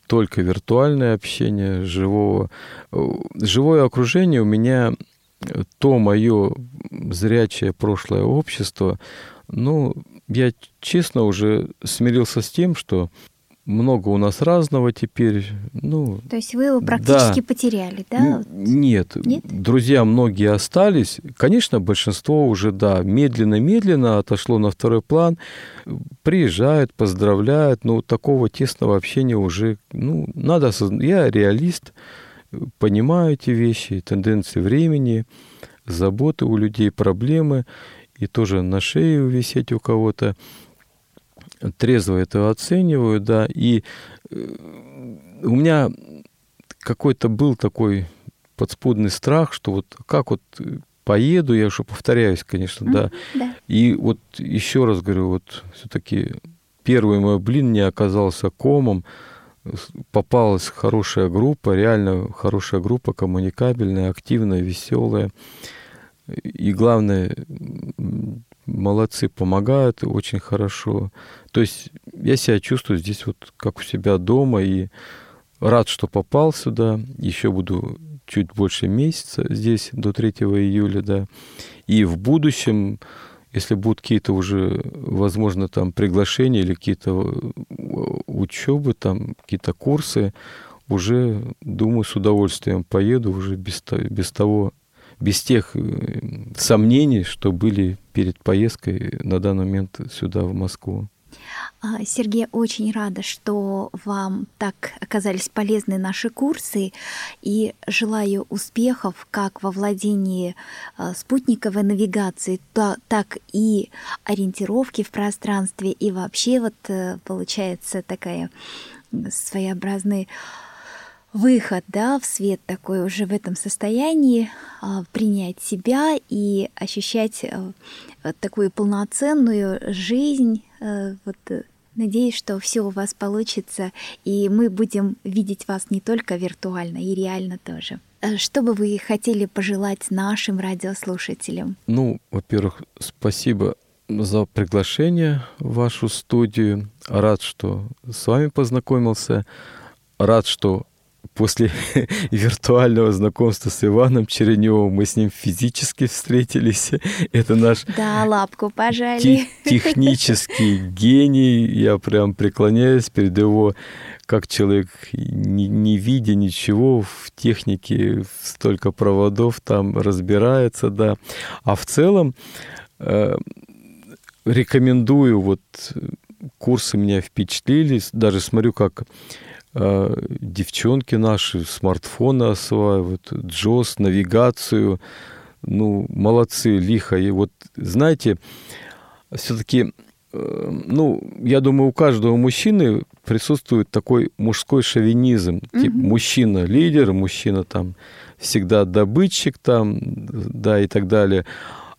только виртуальное общение, живого. Живое окружение у меня то мое зрячее прошлое общество, ну, я честно уже смирился с тем, что много у нас разного теперь. Ну, То есть вы его практически да. потеряли, да? Нет. Нет. Друзья многие остались. Конечно, большинство уже, да, медленно-медленно отошло на второй план. Приезжают, поздравляют, но такого тесного общения уже, ну, надо... Я реалист, понимаю эти вещи, тенденции времени, заботы у людей, проблемы, и тоже на шее висеть у кого-то трезво это оцениваю, да, и э, у меня какой-то был такой подспудный страх, что вот как вот поеду, я уже повторяюсь, конечно, да. да. И вот еще раз говорю, вот все-таки первый мой блин не оказался комом, попалась хорошая группа, реально хорошая группа, коммуникабельная, активная, веселая. И главное, молодцы, помогают очень хорошо. То есть я себя чувствую здесь вот как у себя дома и рад, что попал сюда. Еще буду чуть больше месяца здесь до 3 июля, да. И в будущем, если будут какие-то уже, возможно, там приглашения или какие-то учебы, там какие-то курсы, уже, думаю, с удовольствием поеду уже без, без того без тех э, сомнений, что были перед поездкой на данный момент сюда, в Москву. А, Сергей, очень рада, что вам так оказались полезны наши курсы и желаю успехов как во владении а, спутниковой навигации, так и ориентировки в пространстве и вообще вот э, получается такая своеобразная выход да, в свет такой уже в этом состоянии, а, принять себя и ощущать э, такую полноценную жизнь. Э, вот, э, надеюсь, что все у вас получится, и мы будем видеть вас не только виртуально, и реально тоже. Что бы вы хотели пожелать нашим радиослушателям? Ну, во-первых, спасибо за приглашение в вашу студию. Рад, что с вами познакомился. Рад, что после виртуального знакомства с Иваном Череневым мы с ним физически встретились. Это наш да, лапку пожали. технический гений. Я прям преклоняюсь перед его как человек, не, не видя ничего в технике, столько проводов там разбирается, да. А в целом э, рекомендую, вот курсы меня впечатлили, даже смотрю, как девчонки наши смартфоны осваивают, джос, навигацию, ну, молодцы, лихо. И вот, знаете, все-таки, э, ну, я думаю, у каждого мужчины присутствует такой мужской шовинизм. Mm-hmm. Типа мужчина лидер, мужчина там всегда добытчик там, да, и так далее.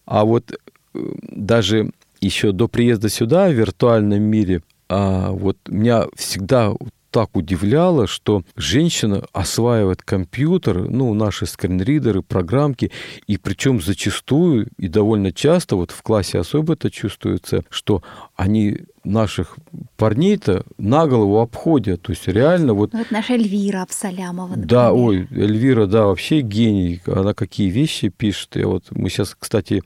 А вот э, даже еще до приезда сюда в виртуальном мире, а вот меня всегда так удивляло, что женщина осваивает компьютер, ну, наши скринридеры, программки, и причем зачастую и довольно часто, вот в классе особо это чувствуется, что они наших парней-то на голову обходят. То есть реально вот... Вот наша Эльвира Абсалямова, например. Да, ой, Эльвира, да, вообще гений. Она какие вещи пишет. И вот мы сейчас, кстати,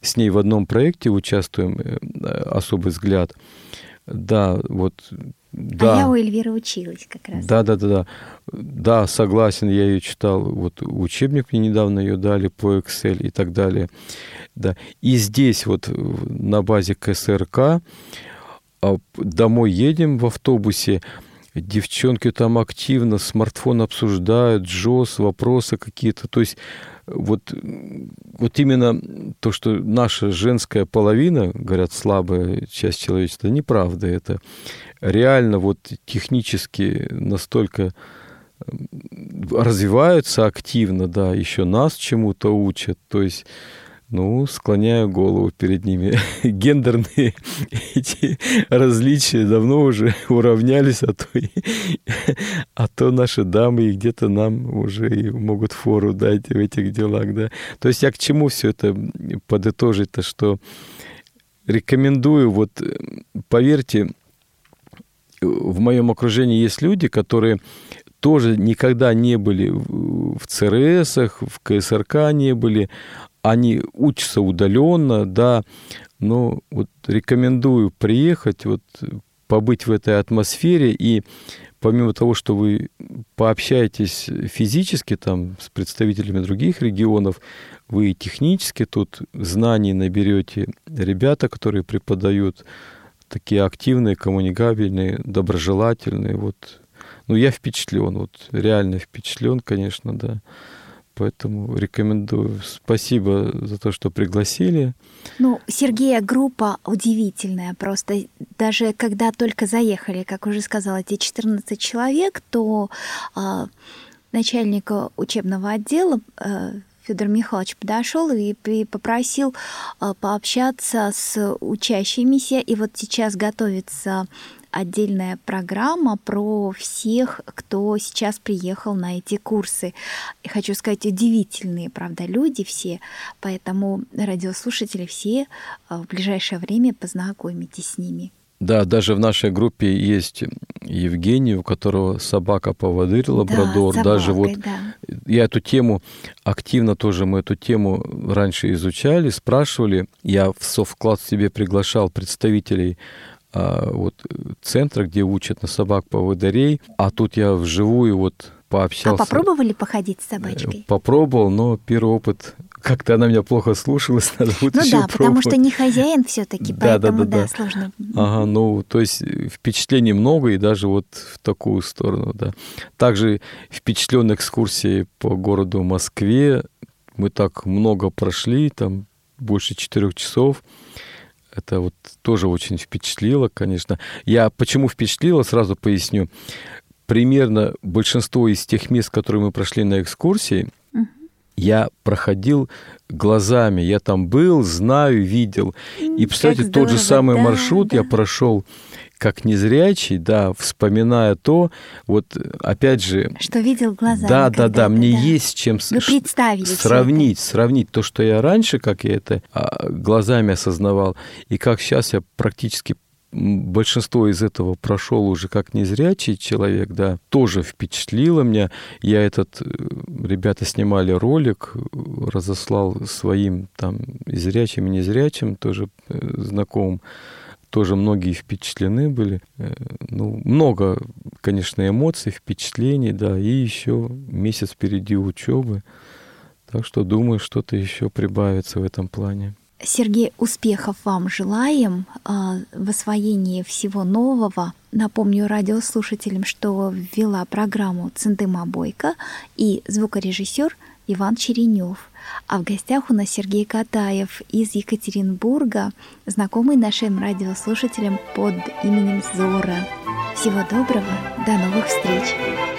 с ней в одном проекте участвуем, э, «Особый взгляд». Да, вот да. А я у Эльвиры училась как раз. Да, да, да, да. Да, согласен, я ее читал. Вот учебник мне недавно ее дали по Excel и так далее. Да. И здесь вот на базе КСРК а, домой едем в автобусе, девчонки там активно смартфон обсуждают, джос, вопросы какие-то. То есть вот, вот именно то, что наша женская половина, говорят, слабая часть человечества, неправда. Это реально вот технически настолько развиваются активно, да, еще нас чему-то учат. То есть ну, склоняю голову перед ними. Гендерные эти различия давно уже уравнялись, а то, и, а то наши дамы и где-то нам уже и могут фору дать в этих делах, да. То есть я к чему все это подытожить-то, что рекомендую, вот поверьте, в моем окружении есть люди, которые тоже никогда не были в ЦРСах, в КСРК не были, они учатся удаленно, да, но вот рекомендую приехать, вот побыть в этой атмосфере и помимо того, что вы пообщаетесь физически там с представителями других регионов, вы технически тут знаний наберете. Ребята, которые преподают, такие активные, коммуникабельные, доброжелательные. Вот. Ну, я впечатлен, вот реально впечатлен, конечно, да. Поэтому рекомендую. Спасибо за то, что пригласили. Ну, Сергея группа удивительная просто. Даже когда только заехали, как уже сказала, эти 14 человек, то э, начальник учебного отдела э, Федор Михайлович подошел и попросил э, пообщаться с учащимися. И вот сейчас готовится отдельная программа про всех, кто сейчас приехал на эти курсы. И хочу сказать, удивительные, правда, люди все, поэтому радиослушатели все э, в ближайшее время познакомитесь с ними. Да, даже в нашей группе есть Евгений, у которого собака-поводырь, лабрадор. Да, собакой, даже вот да. я эту тему активно тоже, мы эту тему раньше изучали, спрашивали. Я в совклад себе приглашал представителей а, вот, центра, где учат на собак поводырей, а тут я вживую вот пообщался. А попробовали походить с собачкой? Э, попробовал, но первый опыт как-то она меня плохо слушалась, надо будет Ну еще да, пробовать. потому что не хозяин все-таки, да, поэтому да, да, да, сложно. Ага, ну то есть впечатлений много и даже вот в такую сторону, да. Также впечатлен экскурсией по городу Москве. Мы так много прошли, там больше четырех часов. Это вот тоже очень впечатлило, конечно. Я почему впечатлило, сразу поясню. Примерно большинство из тех мест, которые мы прошли на экскурсии, я проходил глазами. Я там был, знаю, видел. И, представляете, тот же самый да, маршрут да. я прошел как незрячий, да, вспоминая то, вот опять же... Что видел глазами. Да, да, да, мне да. есть чем Вы представили сравнить, сравнить то, что я раньше, как я это а, глазами осознавал, и как сейчас я практически большинство из этого прошел уже как незрячий человек, да, тоже впечатлило меня. Я этот, э, ребята снимали ролик, разослал своим там зрячим и незрячим, тоже э, знакомым тоже многие впечатлены были. Э, ну, много, конечно, эмоций, впечатлений, да, и еще месяц впереди учебы. Так что думаю, что-то еще прибавится в этом плане. Сергей, успехов вам желаем а, в освоении всего нового. Напомню радиослушателям, что ввела программу Центыма Бойко и звукорежиссер Иван Черенев. А в гостях у нас Сергей Катаев из Екатеринбурга, знакомый нашим радиослушателям под именем Зора. Всего доброго, до новых встреч!